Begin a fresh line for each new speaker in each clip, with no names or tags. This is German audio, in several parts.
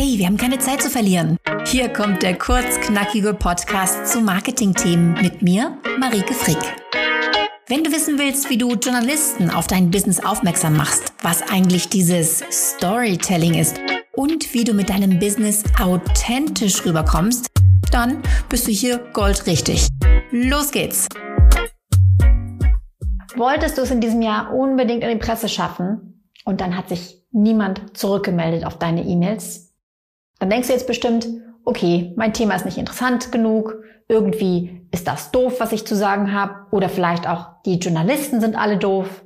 Hey, wir haben keine Zeit zu verlieren. Hier kommt der kurzknackige Podcast zu Marketingthemen mit mir, Marike Frick. Wenn du wissen willst, wie du Journalisten auf dein Business aufmerksam machst, was eigentlich dieses Storytelling ist und wie du mit deinem Business authentisch rüberkommst, dann bist du hier goldrichtig. Los geht's! Wolltest du es in diesem Jahr unbedingt in die Presse schaffen und dann hat sich niemand zurückgemeldet auf deine E-Mails? Dann denkst du jetzt bestimmt, okay, mein Thema ist nicht interessant genug, irgendwie ist das doof, was ich zu sagen habe, oder vielleicht auch die Journalisten sind alle doof.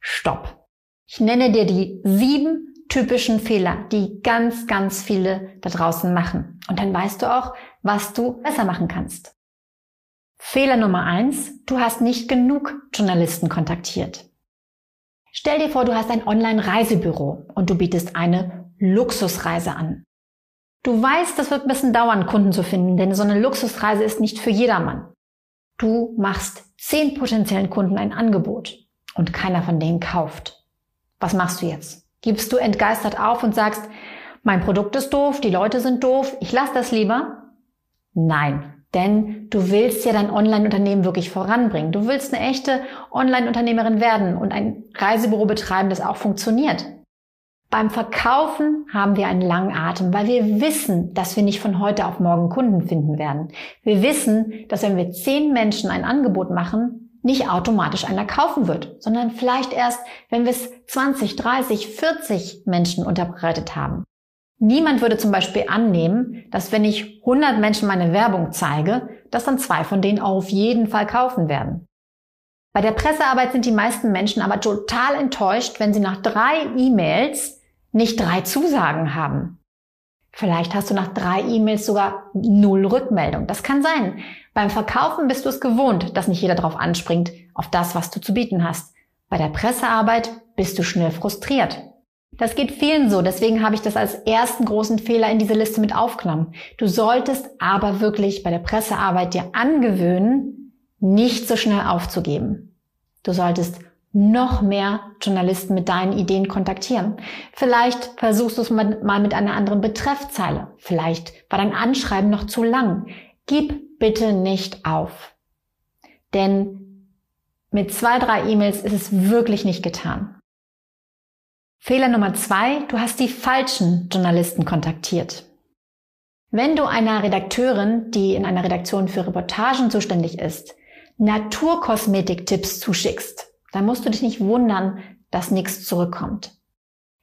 Stopp. Ich nenne dir die sieben typischen Fehler, die ganz, ganz viele da draußen machen. Und dann weißt du auch, was du besser machen kannst. Fehler Nummer eins, du hast nicht genug Journalisten kontaktiert. Stell dir vor, du hast ein Online-Reisebüro und du bietest eine Luxusreise an. Du weißt, das wird ein bisschen dauern, Kunden zu finden, denn so eine Luxusreise ist nicht für jedermann. Du machst zehn potenziellen Kunden ein Angebot und keiner von denen kauft. Was machst du jetzt? Gibst du entgeistert auf und sagst, mein Produkt ist doof, die Leute sind doof, ich lasse das lieber? Nein, denn du willst ja dein Online-Unternehmen wirklich voranbringen. Du willst eine echte Online-Unternehmerin werden und ein Reisebüro betreiben, das auch funktioniert. Beim Verkaufen haben wir einen langen Atem, weil wir wissen, dass wir nicht von heute auf morgen Kunden finden werden. Wir wissen, dass wenn wir zehn Menschen ein Angebot machen, nicht automatisch einer kaufen wird, sondern vielleicht erst, wenn wir es 20, 30, 40 Menschen unterbreitet haben. Niemand würde zum Beispiel annehmen, dass wenn ich 100 Menschen meine Werbung zeige, dass dann zwei von denen auf jeden Fall kaufen werden. Bei der Pressearbeit sind die meisten Menschen aber total enttäuscht, wenn sie nach drei E-Mails nicht drei Zusagen haben. Vielleicht hast du nach drei E-Mails sogar null Rückmeldung. Das kann sein. Beim Verkaufen bist du es gewohnt, dass nicht jeder darauf anspringt, auf das, was du zu bieten hast. Bei der Pressearbeit bist du schnell frustriert. Das geht vielen so, deswegen habe ich das als ersten großen Fehler in diese Liste mit aufgenommen. Du solltest aber wirklich bei der Pressearbeit dir angewöhnen, nicht so schnell aufzugeben. Du solltest noch mehr Journalisten mit deinen Ideen kontaktieren. Vielleicht versuchst du es mal mit einer anderen Betreffzeile. Vielleicht war dein Anschreiben noch zu lang. Gib bitte nicht auf. Denn mit zwei, drei E-Mails ist es wirklich nicht getan. Fehler Nummer zwei, du hast die falschen Journalisten kontaktiert. Wenn du einer Redakteurin, die in einer Redaktion für Reportagen zuständig ist, Naturkosmetik-Tipps zuschickst, dann musst du dich nicht wundern, dass nichts zurückkommt.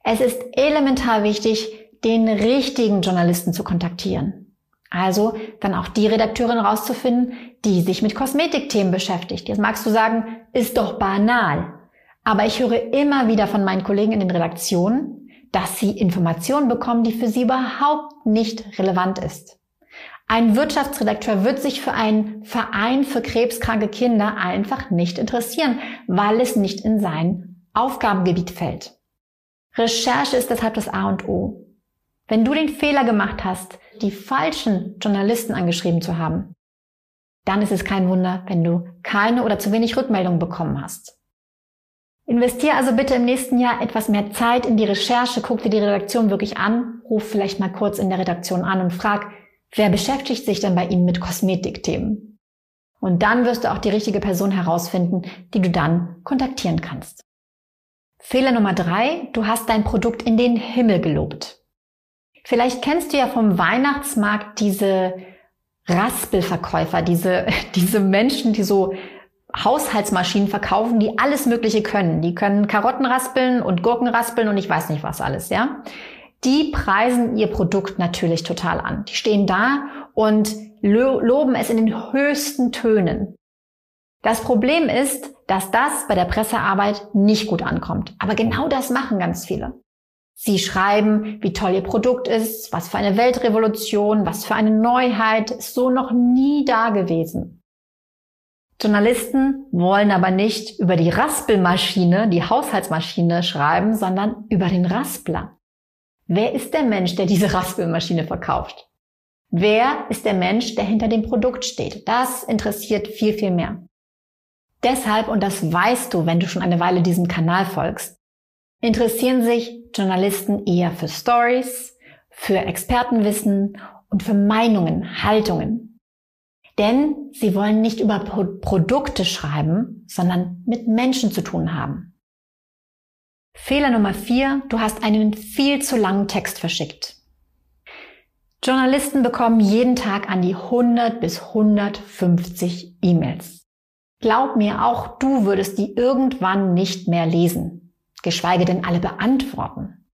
Es ist elementar wichtig, den richtigen Journalisten zu kontaktieren. Also dann auch die Redakteurin rauszufinden, die sich mit Kosmetikthemen beschäftigt. Jetzt magst du sagen, ist doch banal. Aber ich höre immer wieder von meinen Kollegen in den Redaktionen, dass sie Informationen bekommen, die für sie überhaupt nicht relevant ist. Ein Wirtschaftsredakteur wird sich für einen Verein für krebskranke Kinder einfach nicht interessieren, weil es nicht in sein Aufgabengebiet fällt. Recherche ist deshalb das A und O. Wenn du den Fehler gemacht hast, die falschen Journalisten angeschrieben zu haben, dann ist es kein Wunder, wenn du keine oder zu wenig Rückmeldungen bekommen hast. Investier also bitte im nächsten Jahr etwas mehr Zeit in die Recherche, guck dir die Redaktion wirklich an, ruf vielleicht mal kurz in der Redaktion an und frag, Wer beschäftigt sich denn bei Ihnen mit Kosmetikthemen? Und dann wirst du auch die richtige Person herausfinden, die du dann kontaktieren kannst. Fehler Nummer drei, du hast dein Produkt in den Himmel gelobt. Vielleicht kennst du ja vom Weihnachtsmarkt diese Raspelverkäufer, diese, diese Menschen, die so Haushaltsmaschinen verkaufen, die alles Mögliche können. Die können Karotten raspeln und Gurken raspeln und ich weiß nicht was alles, ja die preisen ihr Produkt natürlich total an. Die stehen da und lo loben es in den höchsten Tönen. Das Problem ist, dass das bei der Pressearbeit nicht gut ankommt. Aber genau das machen ganz viele. Sie schreiben, wie toll ihr Produkt ist, was für eine Weltrevolution, was für eine Neuheit, ist so noch nie da gewesen. Journalisten wollen aber nicht über die Raspelmaschine, die Haushaltsmaschine schreiben, sondern über den Raspler. Wer ist der Mensch, der diese Raspelmaschine verkauft? Wer ist der Mensch, der hinter dem Produkt steht? Das interessiert viel, viel mehr. Deshalb, und das weißt du, wenn du schon eine Weile diesem Kanal folgst, interessieren sich Journalisten eher für Stories, für Expertenwissen und für Meinungen, Haltungen. Denn sie wollen nicht über Pro Produkte schreiben, sondern mit Menschen zu tun haben. Fehler Nummer vier, du hast einen viel zu langen Text verschickt. Journalisten bekommen jeden Tag an die 100 bis 150 E-Mails. Glaub mir, auch du würdest die irgendwann nicht mehr lesen, geschweige denn alle beantworten.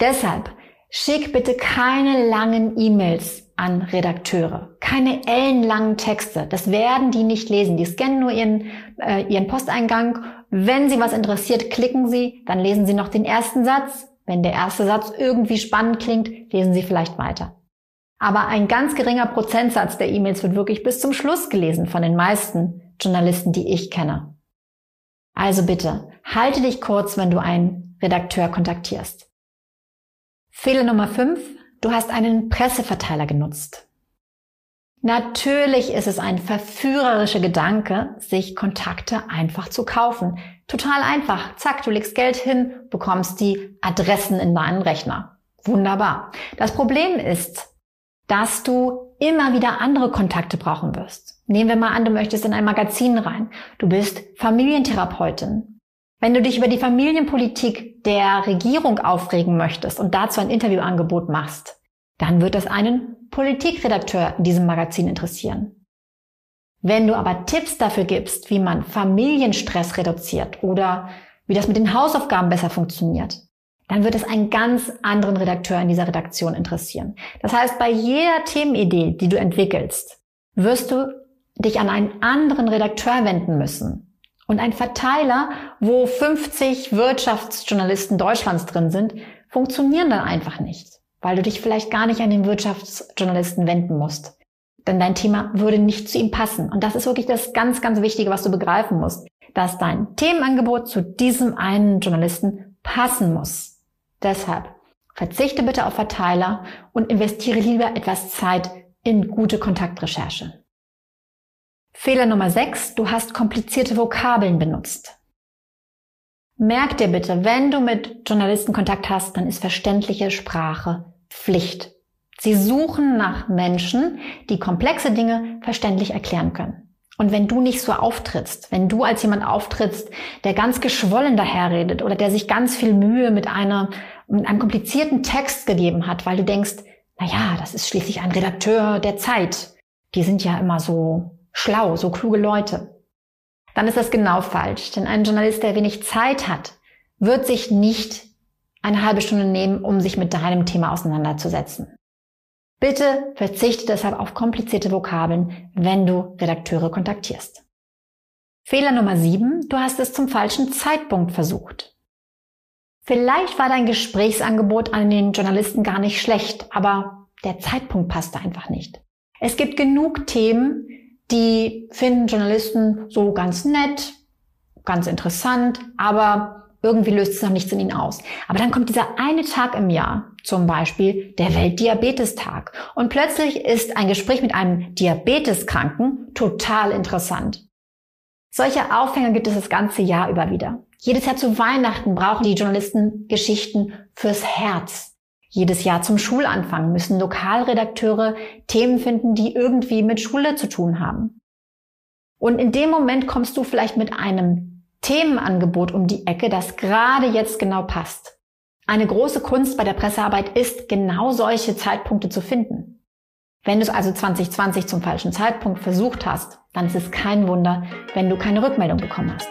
Deshalb schick bitte keine langen E-Mails an Redakteure, keine ellenlangen Texte. Das werden die nicht lesen. Die scannen nur ihren, äh, ihren Posteingang. Wenn sie was interessiert, klicken sie, dann lesen sie noch den ersten Satz. Wenn der erste Satz irgendwie spannend klingt, lesen sie vielleicht weiter. Aber ein ganz geringer Prozentsatz der E-Mails wird wirklich bis zum Schluss gelesen von den meisten Journalisten, die ich kenne. Also bitte, halte dich kurz, wenn du einen Redakteur kontaktierst. Fehler Nummer 5. Du hast einen Presseverteiler genutzt. Natürlich ist es ein verführerischer Gedanke, sich Kontakte einfach zu kaufen. Total einfach. Zack, du legst Geld hin, bekommst die Adressen in deinen Rechner. Wunderbar. Das Problem ist, dass du immer wieder andere Kontakte brauchen wirst. Nehmen wir mal an, du möchtest in ein Magazin rein. Du bist Familientherapeutin. Wenn du dich über die Familienpolitik der Regierung aufregen möchtest und dazu ein Interviewangebot machst, dann wird das einen Politikredakteur in diesem Magazin interessieren. Wenn du aber Tipps dafür gibst, wie man Familienstress reduziert oder wie das mit den Hausaufgaben besser funktioniert, dann wird es einen ganz anderen Redakteur in dieser Redaktion interessieren. Das heißt, bei jeder Themenidee, die du entwickelst, wirst du dich an einen anderen Redakteur wenden müssen. Und ein Verteiler, wo 50 Wirtschaftsjournalisten Deutschlands drin sind, funktionieren dann einfach nicht, weil du dich vielleicht gar nicht an den Wirtschaftsjournalisten wenden musst. Denn dein Thema würde nicht zu ihm passen. Und das ist wirklich das ganz, ganz Wichtige, was du begreifen musst, dass dein Themenangebot zu diesem einen Journalisten passen muss. Deshalb verzichte bitte auf Verteiler und investiere lieber etwas Zeit in gute Kontaktrecherche. Fehler Nummer 6. Du hast komplizierte Vokabeln benutzt. Merk dir bitte, wenn du mit Journalisten Kontakt hast, dann ist verständliche Sprache Pflicht. Sie suchen nach Menschen, die komplexe Dinge verständlich erklären können. Und wenn du nicht so auftrittst, wenn du als jemand auftrittst, der ganz geschwollen daherredet oder der sich ganz viel Mühe mit einer, mit einem komplizierten Text gegeben hat, weil du denkst, na ja, das ist schließlich ein Redakteur der Zeit. Die sind ja immer so schlau, so kluge Leute. Dann ist das genau falsch. Denn ein Journalist, der wenig Zeit hat, wird sich nicht eine halbe Stunde nehmen, um sich mit deinem Thema auseinanderzusetzen. Bitte verzichte deshalb auf komplizierte Vokabeln, wenn du Redakteure kontaktierst. Fehler Nummer 7. Du hast es zum falschen Zeitpunkt versucht. Vielleicht war dein Gesprächsangebot an den Journalisten gar nicht schlecht, aber der Zeitpunkt passte einfach nicht. Es gibt genug Themen, die finden Journalisten so ganz nett, ganz interessant, aber irgendwie löst es noch nichts in ihnen aus. Aber dann kommt dieser eine Tag im Jahr, zum Beispiel der Weltdiabetestag. Und plötzlich ist ein Gespräch mit einem Diabeteskranken total interessant. Solche Aufhänger gibt es das ganze Jahr über wieder. Jedes Jahr zu Weihnachten brauchen die Journalisten Geschichten fürs Herz. Jedes Jahr zum Schulanfang müssen Lokalredakteure Themen finden, die irgendwie mit Schule zu tun haben. Und in dem Moment kommst du vielleicht mit einem Themenangebot um die Ecke, das gerade jetzt genau passt. Eine große Kunst bei der Pressearbeit ist, genau solche Zeitpunkte zu finden. Wenn du es also 2020 zum falschen Zeitpunkt versucht hast, dann ist es kein Wunder, wenn du keine Rückmeldung bekommen hast.